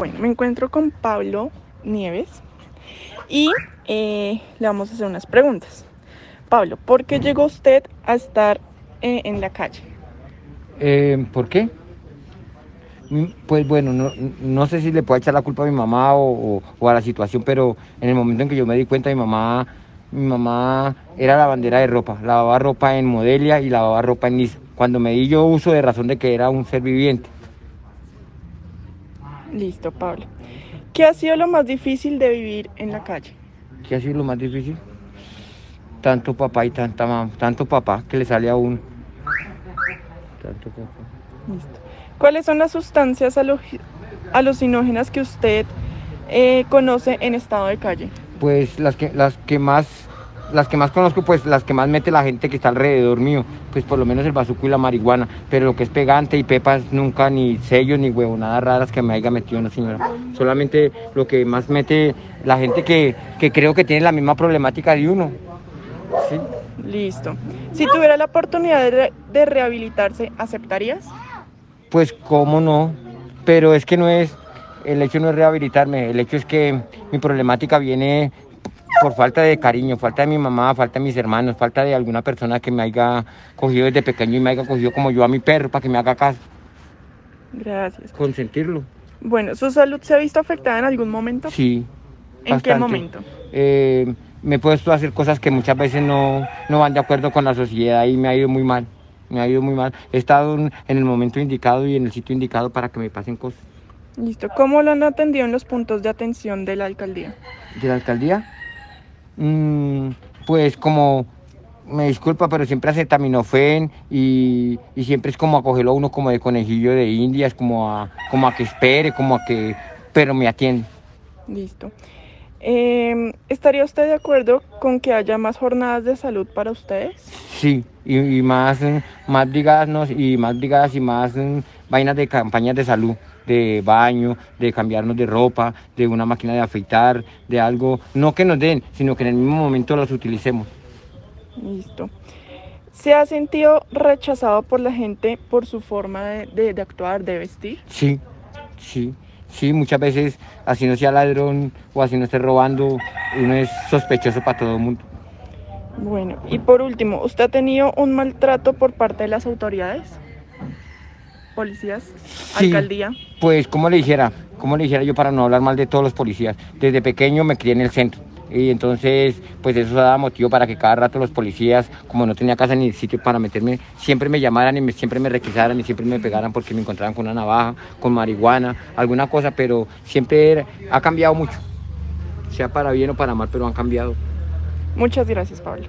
Bueno, me encuentro con Pablo Nieves y eh, le vamos a hacer unas preguntas. Pablo, ¿por qué llegó usted a estar eh, en la calle? Eh, ¿Por qué? Mm, Pues bueno, no, no sé si le puedo echar la culpa a mi mamá o, a la situación, pero en el momento en que yo me di cuenta, mi mamá, mi mamá era la bandera de ropa, lavaba ropa en Modelia y lavaba ropa en Niza. Cuando me di yo uso de razón de que era un ser viviente. Listo, Pablo. ¿Qué ha sido lo más difícil de vivir en la calle? ¿Qué ha sido lo más difícil? Tanto papá y tanta mamá, tanto papá que le sale a uno. Tanto papá. Listo. ¿Cuáles son las sustancias alucinógenas que usted eh, conoce en estado de calle? Pues las que, las que más, las que más conozco, pues las que más mete la gente que está alrededor mío, pues por lo menos el bazuco y la marihuana, pero lo que es pegante y pepas nunca ni sellos ni huevonadas raras que me haya metido una señora. Solamente lo que más mete la gente que, que creo que tiene la misma problemática de uno. ¿sí? Listo. Si tuviera la oportunidad de, re- de rehabilitarse, ¿aceptarías? Pues cómo no, pero es que no es, el hecho no es rehabilitarme, el hecho es que mi problemática viene por falta de cariño, falta de mi mamá, falta de mis hermanos, falta de alguna persona que me haya cogido desde pequeño y me haya cogido como yo a mi perro para que me haga caso, Gracias. consentirlo. Bueno, ¿su salud se ha visto afectada en algún momento? Sí. ¿En qué bastante. momento? Eh, me he puesto a hacer cosas que muchas veces no, no van de acuerdo con la sociedad y me ha ido muy mal. Me ha ido muy mal. He estado en el momento indicado y en el sitio indicado para que me pasen cosas. Listo. ¿Cómo lo han atendido en los puntos de atención de la alcaldía? ¿De la alcaldía? Mm, pues como, me disculpa, pero siempre acetaminofén y, y siempre es como a cogerlo a uno como de conejillo de indias, como a, como a que espere, como a que, pero me atiende. Listo. Em, ¿Estaría usted de acuerdo con que haya más jornadas de salud para ustedes? Sí, y, y más, mm, más brigadas, ¿no? y más brigadas y más mm, vainas de campañas de salud, de baño, de cambiarnos de ropa, de una máquina de afeitar, de algo, no que nos den, sino que en el mismo momento las utilicemos. Listo. ¿Se ha sentido rechazado por la gente por su forma de, de- de actuar, de vestir? Sí, sí, sí, muchas veces así no sea ladrón o así no esté robando, uno es sospechoso para todo el mundo. Bueno, y por último, ¿usted ha tenido un maltrato por parte de las autoridades? ¿Policías? Sí. ¿Alcaldía? Pues, como le dijera, como le dijera yo para no hablar mal de todos los policías, desde pequeño me crié en el centro. Y entonces, pues eso daba motivo para que cada rato los policías, como no tenía casa ni sitio para meterme, siempre me llamaran y me- siempre me requisaran y siempre me pegaran porque me encontraban con una navaja, con marihuana, alguna cosa, pero siempre era- ha cambiado mucho. Sea para bien o para mal, pero han cambiado. Muchas gracias, Pablo.